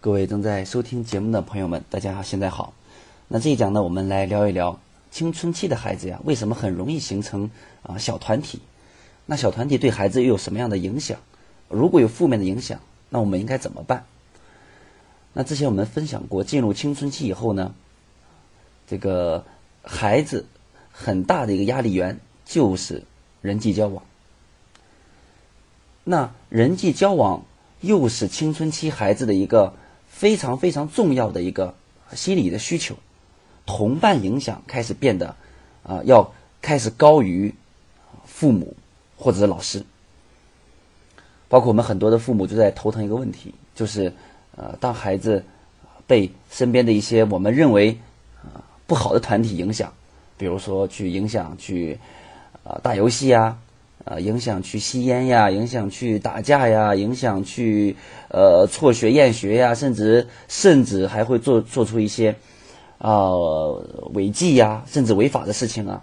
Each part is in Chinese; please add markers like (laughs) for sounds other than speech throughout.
各位正在收听节目的朋友们，大家好，现在好。那这一讲呢，我们来聊一聊青春期的孩子呀，为什么很容易形成啊小团体？那小团体对孩子又有什么样的影响？如果有负面的影响，那我们应该怎么办？那之前我们分享过，进入青春期以后呢，这个孩子很大的一个压力源就是人际交往。那人际交往又是青春期孩子的一个非常非常重要的一个心理的需求，同伴影响开始变得啊，要开始高于父母或者是老师。包括我们很多的父母就在头疼一个问题，就是呃，当孩子被身边的一些我们认为啊不好的团体影响，比如说去影响去啊打游戏啊。啊，影响去吸烟呀，影响去打架呀，影响去呃辍学厌学呀，甚至甚至还会做做出一些啊违纪呀，甚至违法的事情啊，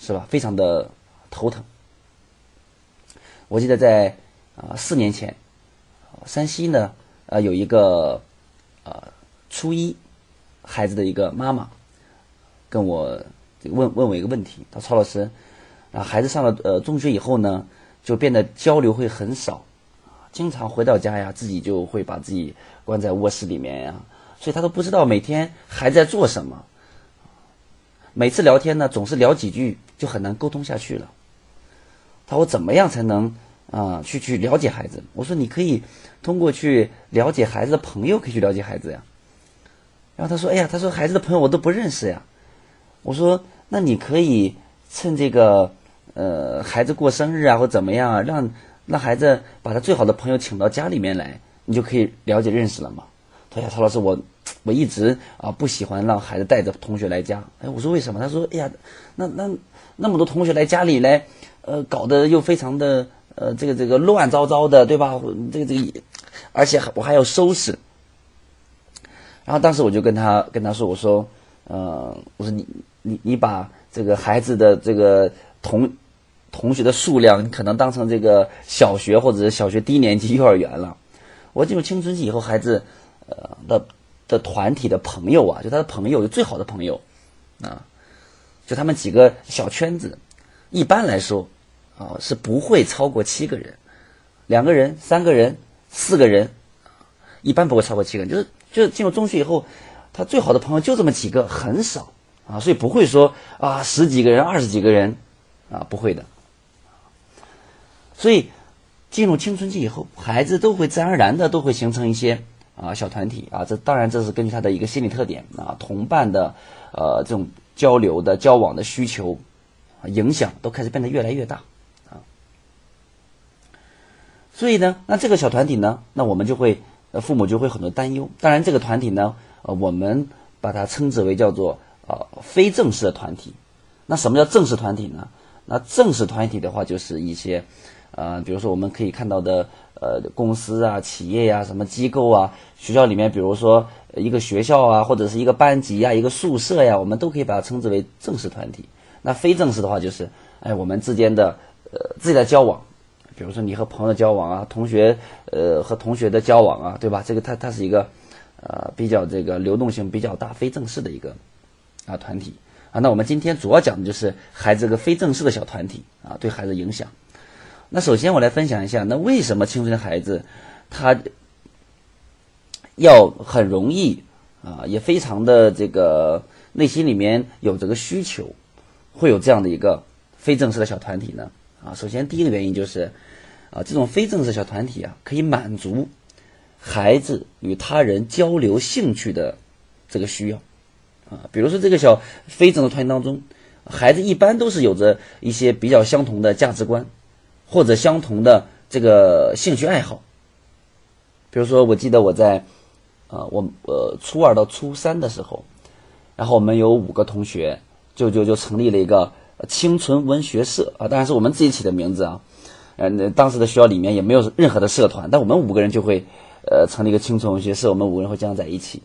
是吧？非常的头疼。我记得在啊四年前，山西呢呃有一个呃初一孩子的一个妈妈跟我问问我一个问题，他说曹老师。啊，孩子上了呃中学以后呢，就变得交流会很少，经常回到家呀，自己就会把自己关在卧室里面呀，所以他都不知道每天还在做什么。每次聊天呢，总是聊几句就很难沟通下去了。他说怎么样才能啊去去了解孩子？我说你可以通过去了解孩子的朋友，可以去了解孩子呀。然后他说，哎呀，他说孩子的朋友我都不认识呀。我说那你可以趁这个。呃，孩子过生日啊，或怎么样啊，让让孩子把他最好的朋友请到家里面来，你就可以了解认识了嘛。他说：“曹老师，我我一直啊不喜欢让孩子带着同学来家。”哎，我说为什么？他说：“哎呀，那那那么多同学来家里来，呃，搞得又非常的呃这个这个乱糟糟的，对吧？这个这个，而且我还要收拾。”然后当时我就跟他跟他说：“我说，呃，我说你你你把这个孩子的这个同。”同学的数量，你可能当成这个小学或者是小学低年级、幼儿园了。我进入青春期以后，孩子呃的的团体的朋友啊，就他的朋友，就最好的朋友啊，就他们几个小圈子，一般来说啊是不会超过七个人，两个人、三个人、四个人，一般不会超过七个人。就是就是进入中学以后，他最好的朋友就这么几个，很少啊，所以不会说啊十几个人、二十几个人啊，不会的。所以，进入青春期以后，孩子都会自然而然的都会形成一些啊小团体啊。这当然这是根据他的一个心理特点啊，同伴的呃这种交流的交往的需求影响都开始变得越来越大啊。所以呢，那这个小团体呢，那我们就会父母就会很多担忧。当然，这个团体呢，呃，我们把它称之为叫做呃非正式的团体。那什么叫正式团体呢？那正式团体的话，就是一些。呃，比如说我们可以看到的，呃，公司啊、企业呀、什么机构啊、学校里面，比如说一个学校啊，或者是一个班级呀、一个宿舍呀，我们都可以把它称之为正式团体。那非正式的话，就是哎，我们之间的呃自己的交往，比如说你和朋友交往啊，同学呃和同学的交往啊，对吧？这个它它是一个呃比较这个流动性比较大、非正式的一个啊团体啊。那我们今天主要讲的就是孩子这个非正式的小团体啊，对孩子影响。那首先我来分享一下，那为什么青春孩子他要很容易啊，也非常的这个内心里面有这个需求，会有这样的一个非正式的小团体呢？啊，首先第一个原因就是啊，这种非正式小团体啊，可以满足孩子与他人交流兴趣的这个需要啊。比如说这个小非正式团体当中，孩子一般都是有着一些比较相同的价值观。或者相同的这个兴趣爱好，比如说，我记得我在，呃，我呃初二到初三的时候，然后我们有五个同学，就就就成立了一个清纯文学社啊，当然是我们自己起的名字啊，呃，那当时的学校里面也没有任何的社团，但我们五个人就会呃成立一个清纯文学社，我们五个人会经常在一起。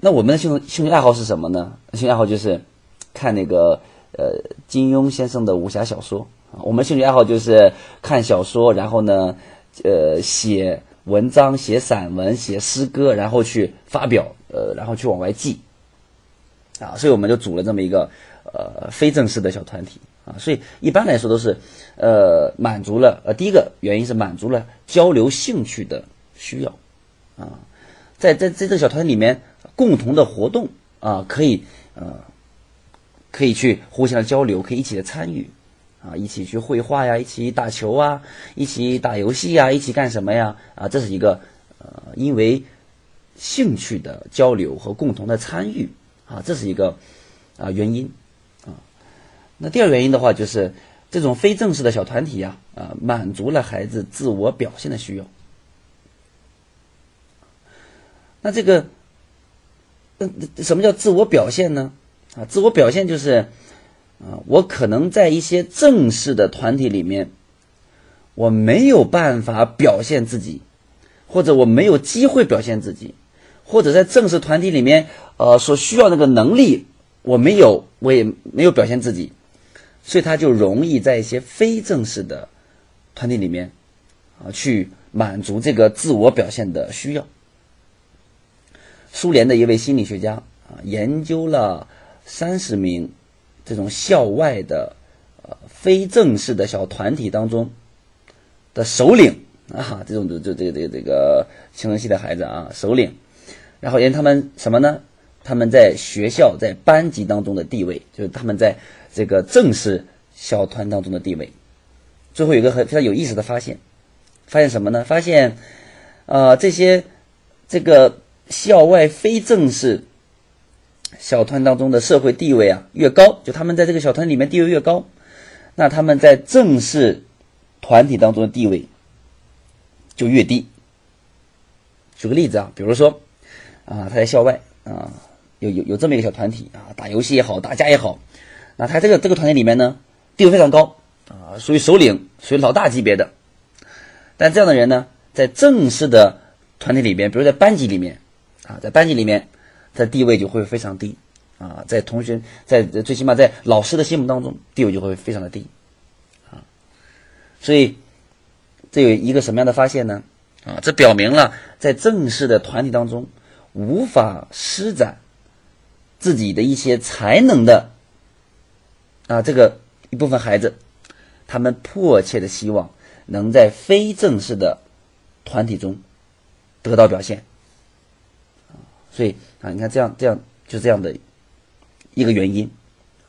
那我们的兴兴趣爱好是什么呢？兴趣爱好就是看那个呃金庸先生的武侠小说。我们兴趣爱好就是看小说，然后呢，呃，写文章、写散文、写诗歌，然后去发表，呃，然后去往外寄，啊，所以我们就组了这么一个呃非正式的小团体啊。所以一般来说都是呃满足了呃第一个原因是满足了交流兴趣的需要啊，在在在这个小团体里面共同的活动啊，可以呃可以去互相交流，可以一起的参与。啊，一起去绘画呀，一起打球啊，一起打游戏呀，一起干什么呀？啊，这是一个呃，因为兴趣的交流和共同的参与啊，这是一个啊原因啊。那第二原因的话，就是这种非正式的小团体呀，啊，满足了孩子自我表现的需要。那这个，嗯，什么叫自我表现呢？啊，自我表现就是。啊，我可能在一些正式的团体里面，我没有办法表现自己，或者我没有机会表现自己，或者在正式团体里面，呃，所需要那个能力我没有，我也没有表现自己，所以他就容易在一些非正式的团体里面，啊，去满足这个自我表现的需要。苏联的一位心理学家啊，研究了三十名。这种校外的呃非正式的小团体当中的首领啊，这种就就这个这个这个青春期的孩子啊，首领，然后因为他们什么呢？他们在学校在班级当中的地位，就是他们在这个正式小团当中的地位。最后有一个很非常有意思的发现，发现什么呢？发现啊，这些这个校外非正式。小团当中的社会地位啊越高，就他们在这个小团里面地位越高，那他们在正式团体当中的地位就越低。举个例子啊，比如说啊，他在校外啊有有有这么一个小团体啊，打游戏也好，打架也好，那他这个这个团体里面呢地位非常高啊，属于首领，属于老大级别的。但这样的人呢，在正式的团体里面，比如在班级里面啊，在班级里面。他地位就会非常低，啊，在同学在最起码在老师的心目当中，地位就会非常的低，啊，所以这有一个什么样的发现呢？啊，这表明了在正式的团体当中无法施展自己的一些才能的啊，这个一部分孩子，他们迫切的希望能在非正式的团体中得到表现。所以啊，你看这样这样就这样的一个原因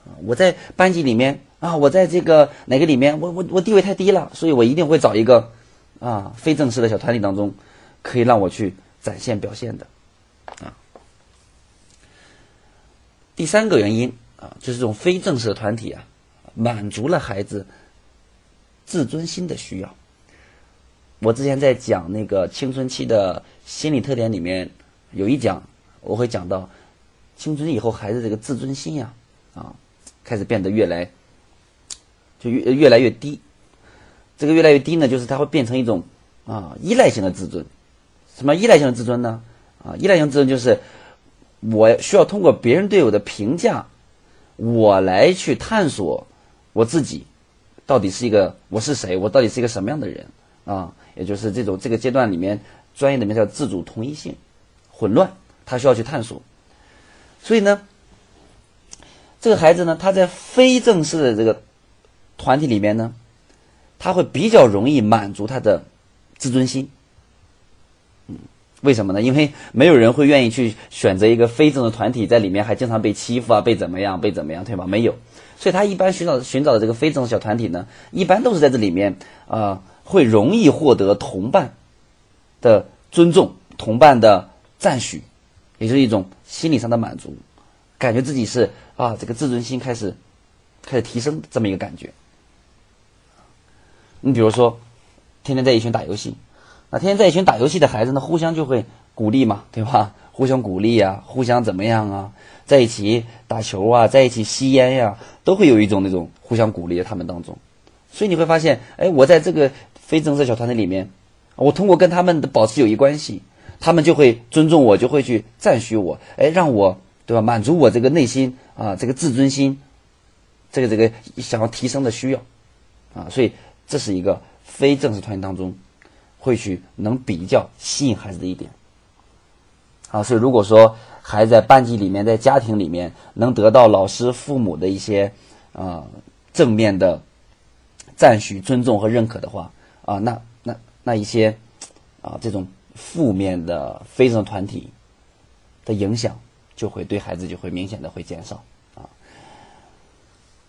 啊，我在班级里面啊，我在这个哪个里面，我我我地位太低了，所以我一定会找一个啊非正式的小团体当中，可以让我去展现表现的啊。第三个原因啊，就是这种非正式的团体啊，满足了孩子自尊心的需要。我之前在讲那个青春期的心理特点里面有一讲。我会讲到，青春以后孩子这个自尊心呀，啊，开始变得越来，就越越来越低。这个越来越低呢，就是他会变成一种啊依赖性的自尊。什么依赖性的自尊呢？啊，依赖性自尊就是我需要通过别人对我的评价，我来去探索我自己到底是一个我是谁，我到底是一个什么样的人啊？也就是这种这个阶段里面专业的名叫自主同一性混乱。他需要去探索，所以呢，这个孩子呢，他在非正式的这个团体里面呢，他会比较容易满足他的自尊心。嗯，为什么呢？因为没有人会愿意去选择一个非正式团体，在里面还经常被欺负啊，被怎么样，被怎么样，对吧？没有，所以他一般寻找寻找的这个非正式小团体呢，一般都是在这里面啊，会容易获得同伴的尊重，同伴的赞许。也是一种心理上的满足，感觉自己是啊，这个自尊心开始开始提升这么一个感觉。你比如说，天天在一群打游戏，那天天在一群打游戏的孩子呢，互相就会鼓励嘛，对吧？互相鼓励呀，互相怎么样啊？在一起打球啊，在一起吸烟呀，都会有一种那种互相鼓励的他们当中。所以你会发现，哎，我在这个非正式小团体里面，我通过跟他们的保持友谊关系。他们就会尊重我，就会去赞许我，哎，让我对吧？满足我这个内心啊，这个自尊心，这个这个想要提升的需要，啊，所以这是一个非正式团体当中会去能比较吸引孩子的一点。啊，所以如果说孩子在班级里面，在家庭里面能得到老师、父母的一些啊正面的赞许、尊重和认可的话，啊，那那那一些啊这种负面的非正团体的影响，就会对孩子就会明显的会减少啊。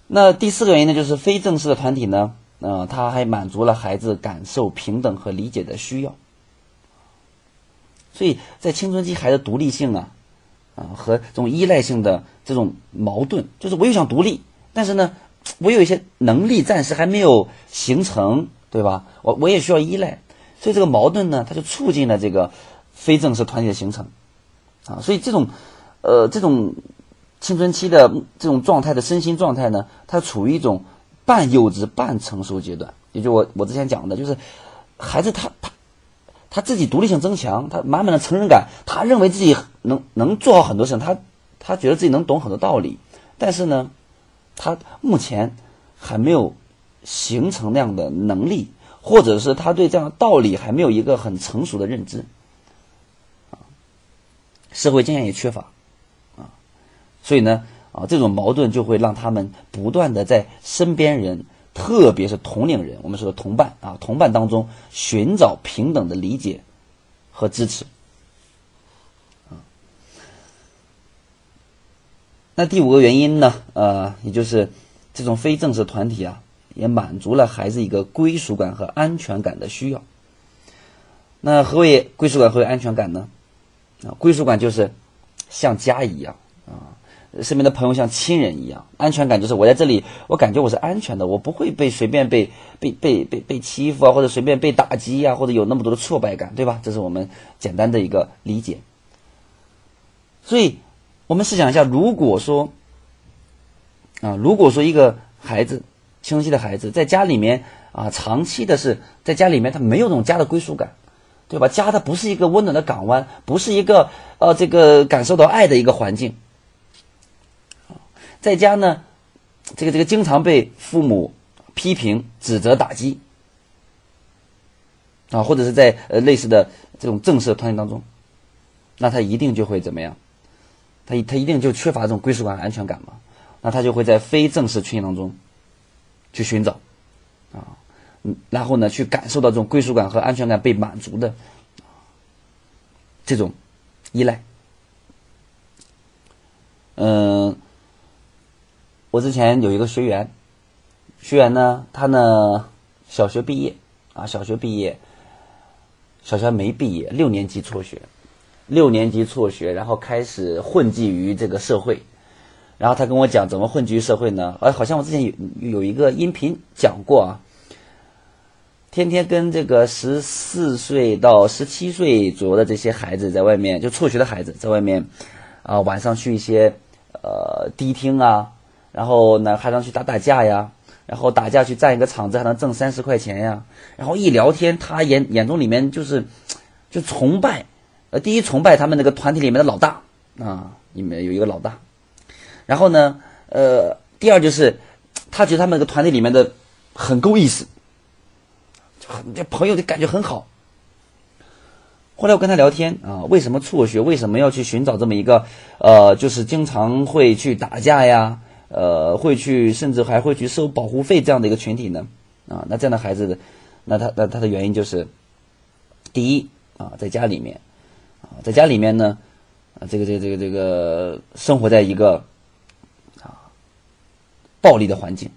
那第四个原因呢，就是非正式的团体呢，呃，它还满足了孩子感受平等和理解的需要。所以在青春期，孩子独立性啊，啊和这种依赖性的这种矛盾，就是我又想独立，但是呢，我有一些能力暂时还没有形成，对吧？我我也需要依赖，所以这个矛盾呢，它就促进了这个非正式团体的形成，啊，所以这种，呃，这种青春期的这种状态的身心状态呢，它处于一种半幼稚半成熟阶段，也就我我之前讲的，就是孩子他他。他自己独立性增强，他满满的成人感，他认为自己能能做好很多事情，他他觉得自己能懂很多道理，但是呢，他目前还没有形成那样的能力，或者是他对这样的道理还没有一个很成熟的认知，啊，社会经验也缺乏，啊，所以呢，啊，这种矛盾就会让他们不断的在身边人。特别是同龄人，我们说的同伴啊，同伴当中寻找平等的理解和支持。那第五个原因呢？呃，也就是这种非正式团体啊，也满足了孩子一个归属感和安全感的需要。那何为归属感和安全感呢？啊，归属感就是像家一样啊。身边的朋友像亲人一样，安全感就是我在这里，我感觉我是安全的，我不会被随便被被被被被欺负啊，或者随便被打击啊，或者有那么多的挫败感，对吧？这是我们简单的一个理解。所以，我们试想一下，如果说啊，如果说一个孩子，青春期的孩子在家里面啊，长期的是在家里面，他没有那种家的归属感，对吧？家它不是一个温暖的港湾，不是一个呃这个感受到爱的一个环境。在家呢，这个这个经常被父母批评、指责、打击啊，或者是在呃类似的这种正式的团体当中，那他一定就会怎么样？他他一定就缺乏这种归属感、安全感嘛？那他就会在非正式群体当中去寻找。啊，嗯，然后呢，去感受到这种归属感和安全感被满足的这种依赖，嗯。我之前有一个学员，学员呢，他呢小学毕业啊，小学毕业，小学没毕业，六年级辍学，六年级辍学，然后开始混迹于这个社会，然后他跟我讲怎么混迹于社会呢？哎，好像我之前有有一个音频讲过啊，天天跟这个十四岁到十七岁左右的这些孩子在外面，就辍学的孩子在外面啊，晚上去一些呃迪厅啊。然后呢，还能去打打架呀，然后打架去占一个场子，还能挣三十块钱呀。然后一聊天，他眼眼中里面就是，就崇拜，呃，第一崇拜他们那个团体里面的老大啊，里面有一个老大。然后呢，呃，第二就是，他觉得他们那个团队里面的很够意思，这朋友的感觉很好。后来我跟他聊天啊，为什么辍学？为什么要去寻找这么一个，呃，就是经常会去打架呀？呃，会去，甚至还会去收保护费这样的一个群体呢，啊，那这样的孩子，那他那他的原因就是，第一啊，在家里面，啊，在家里面呢，啊，这个这个这个这个生活在一个暴力的环境，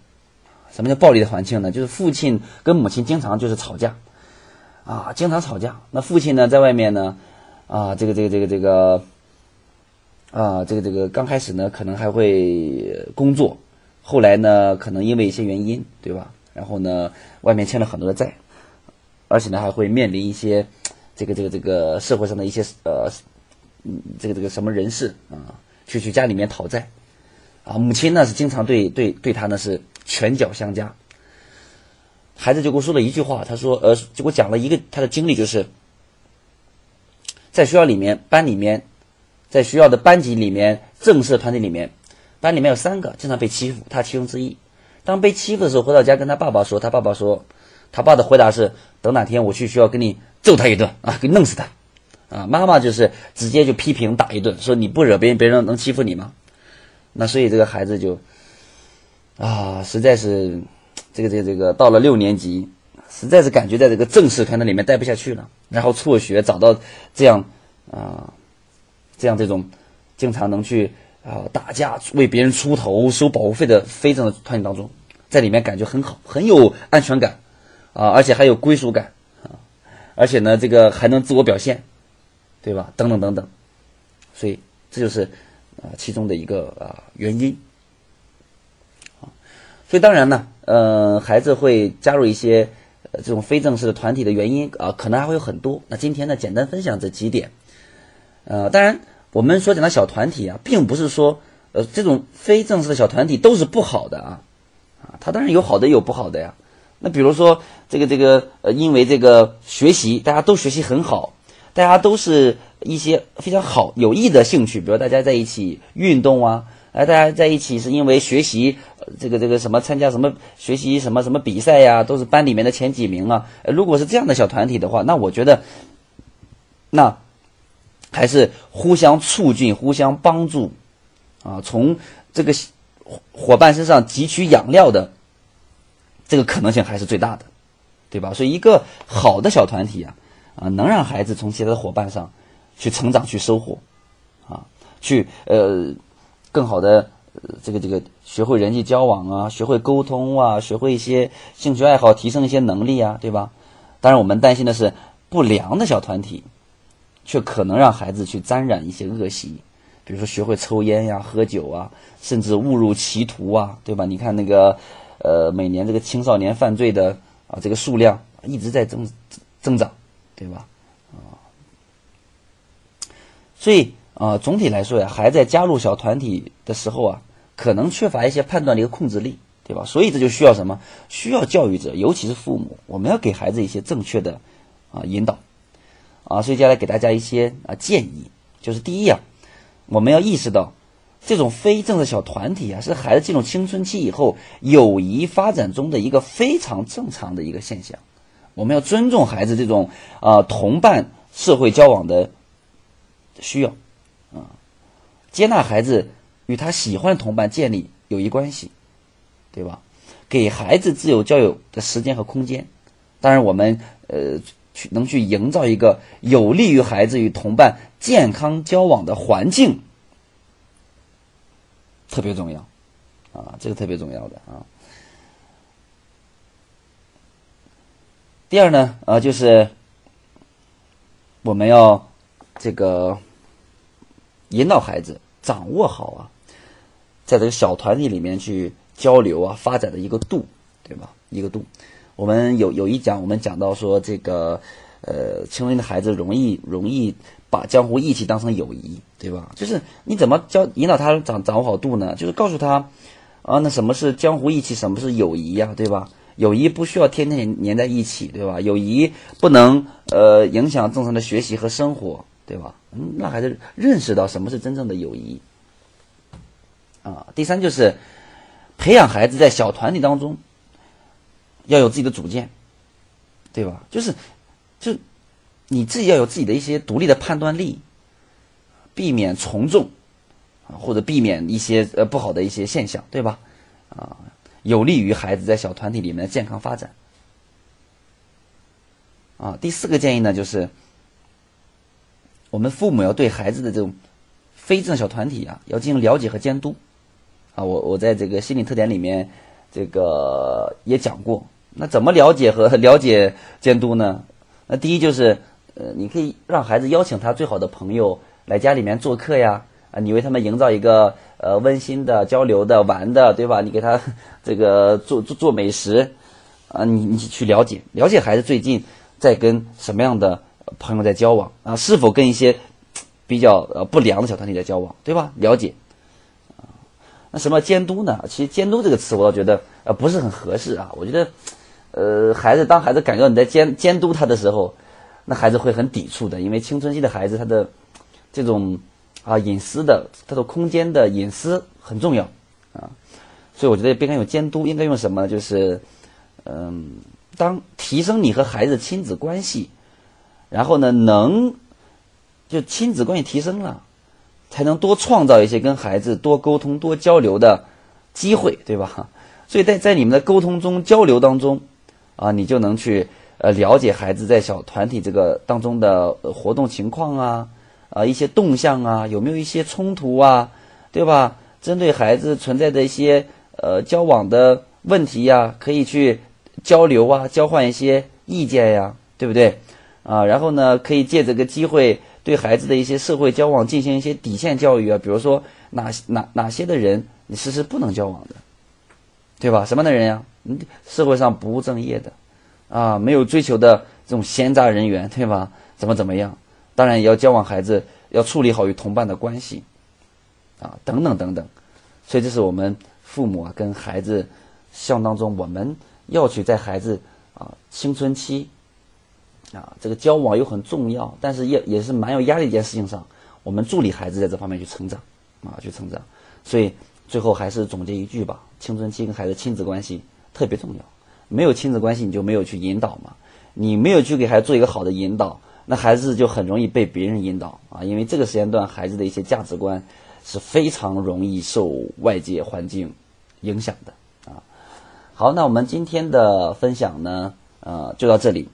什么叫暴力的环境呢？就是父亲跟母亲经常就是吵架，啊，经常吵架。那父亲呢，在外面呢，啊，这个这个这个这个。啊，这个这个刚开始呢，可能还会工作，后来呢，可能因为一些原因，对吧？然后呢，外面欠了很多的债，而且呢，还会面临一些这个这个这个社会上的一些呃，嗯，这个这个什么人士啊，去去家里面讨债，啊，母亲呢是经常对对对他呢是拳脚相加，孩子就跟我说了一句话，他说呃，就给我讲了一个他的经历，就是在学校里面班里面。在学校的班级里面，正式团体里面，班里面有三个经常被欺负，他其中之一。当被欺负的时候，回到家跟他爸爸说，他爸爸说：“他爸的回答是：等哪天我去学校给你揍他一顿啊，给弄死他。啊，妈妈就是直接就批评打一顿，说你不惹别人，别人能欺负你吗？那所以这个孩子就啊，实在是这个这个这个到了六年级，实在是感觉在这个正式团体里面待不下去了，然后辍学，找到这样啊这样这种经常能去啊打架、为别人出头、收保护费的非正式团体当中，在里面感觉很好，很有安全感啊，而且还有归属感啊，而且呢，这个还能自我表现。对吧？等等等等，所以这就是啊其中的一个啊原因啊。所以当然呢，呃，孩子会加入一些呃这种非正式的团体的原因啊，可能还会有很多。那今天呢，简单分享这几点。呃，当然我们所讲的小团体啊，并不是说呃这种非正式的小团体都是不好的啊啊，它当然有好的，有不好的呀。那比如说这个这个呃，因为这个学习，大家都学习很好。大家都是一些非常好有益的兴趣，比如大家在一起运动啊，哎，大家在一起是因为学习，这个这个什么参加什么学习什么什么比赛呀，都是班里面的前几名啊。如果是这样的小团体的话，那我觉得，那还是互相促进、互相帮助，啊，从这个伙伴身上汲取养料的这个可能性还是最大的，对吧？所以一个好的小团体啊。啊，能让孩子从其他的伙伴上去成长、去收获，啊，去呃更好的这个这个学会人际交往啊，学会沟通啊，学会一些兴趣爱好，提升一些能力啊，对吧？当然，我们担心的是不良的小团体，却可能让孩子去沾染一些恶习，比如说学会抽烟呀、喝酒啊，甚至误入歧途啊，对吧？你看那个呃，每年这个青少年犯罪的啊这个数量一直在增增长。对吧？所以啊，总体来说呀，孩子在加入小团体的时候啊，可能缺乏一些判断力和控制力，对吧？所以这就需要什么？需要教育者，尤其是父母，我们要给孩子一些正确的啊引导啊。所以接下来给大家一些啊建议，就是第一啊，我们要意识到，这种非正式小团体啊，是孩子进入青春期以后友谊发展中的一个非常正常的一个现象。我们要尊重孩子这种啊同伴社会交往的需要，啊，接纳孩子与他喜欢的同伴建立友谊关系，对吧？给孩子自由交友的时间和空间。当然，我们呃去能去营造一个有利于孩子与同伴健康交往的环境，特别重要，啊，这个特别重要的啊。第二呢，呃，就是我们要这个引导孩子掌握好啊，在这个小团体里面去交流啊，发展的一个度，对吧？一个度。我们有有一讲，我们讲到说，这个呃，青春的孩子容易容易把江湖义气当成友谊，对吧？就是你怎么教引导他掌掌握好度呢？就是告诉他啊，那什么是江湖义气，什么是友谊呀，对吧？友谊不需要天天黏在一起，对吧？友谊不能呃影响正常的学习和生活，对吧？嗯，让孩子认识到什么是真正的友谊。啊，第三就是培养孩子在小团体当中要有自己的主见，对吧？就是就你自己要有自己的一些独立的判断力，避免从众啊，或者避免一些呃不好的一些现象，对吧？啊。有利于孩子在小团体里面的健康发展。啊，第四个建议呢，就是我们父母要对孩子的这种非正小团体啊，要进行了解和监督。啊，我我在这个心理特点里面这个也讲过。那怎么了解和 (laughs) 了解监督呢？那第一就是，呃，你可以让孩子邀请他最好的朋友来家里面做客呀。啊，你为他们营造一个呃温馨的交流的玩的，对吧？你给他 (laughs) 这个做做做美食，啊，你你去了解了解孩子最近在跟什么样的朋友在交往啊？是否跟一些比较呃不良的小团体在交往，对吧？了解啊，那什么监督呢？其实监督这个词，我倒觉得呃不是很合适啊。我觉得呃孩子当孩子感觉到你在监监督他的时候，那孩子会很抵触的，因为青春期的孩子他的这种。啊，隐私的，他的空间的隐私很重要啊，所以我觉得不应该用监督，应该用什么？就是，嗯，当提升你和孩子亲子关系，然后呢，能就亲子关系提升了，才能多创造一些跟孩子多沟通、多交流的机会，对吧？(laughs) 所以在在你们的沟通中、交流当中，啊，你就能去呃了解孩子在小团体这个当中的活动情况啊，啊一些动向啊，有没有一些冲突啊，对吧？针对孩子存在的一些呃交往的问题呀，可以去交流啊，交换一些意见呀，对不对？啊，然后呢，可以借这个机会对孩子的一些社会交往进行一些底线教育啊，比如说哪哪哪些的人你是是不能交往的，对吧？什么样的人呀？嗯，社会上不务正业的，啊，没有追求的这种闲杂人员，对吧？怎么怎么样？当然也要交往孩子，要处理好与同伴的关系，啊，等等等等。所以这是我们父母啊跟孩子相当中，我们要去在孩子啊青春期。啊，这个交往又很重要，但是也也是蛮有压力一件事情上，我们助力孩子在这方面去成长，啊，去成长。所以最后还是总结一句吧：青春期跟孩子亲子关系特别重要。没有亲子关系，你就没有去引导嘛。你没有去给孩子做一个好的引导，那孩子就很容易被别人引导啊。因为这个时间段，孩子的一些价值观是非常容易受外界环境影响的啊。好，那我们今天的分享呢，呃，就到这里。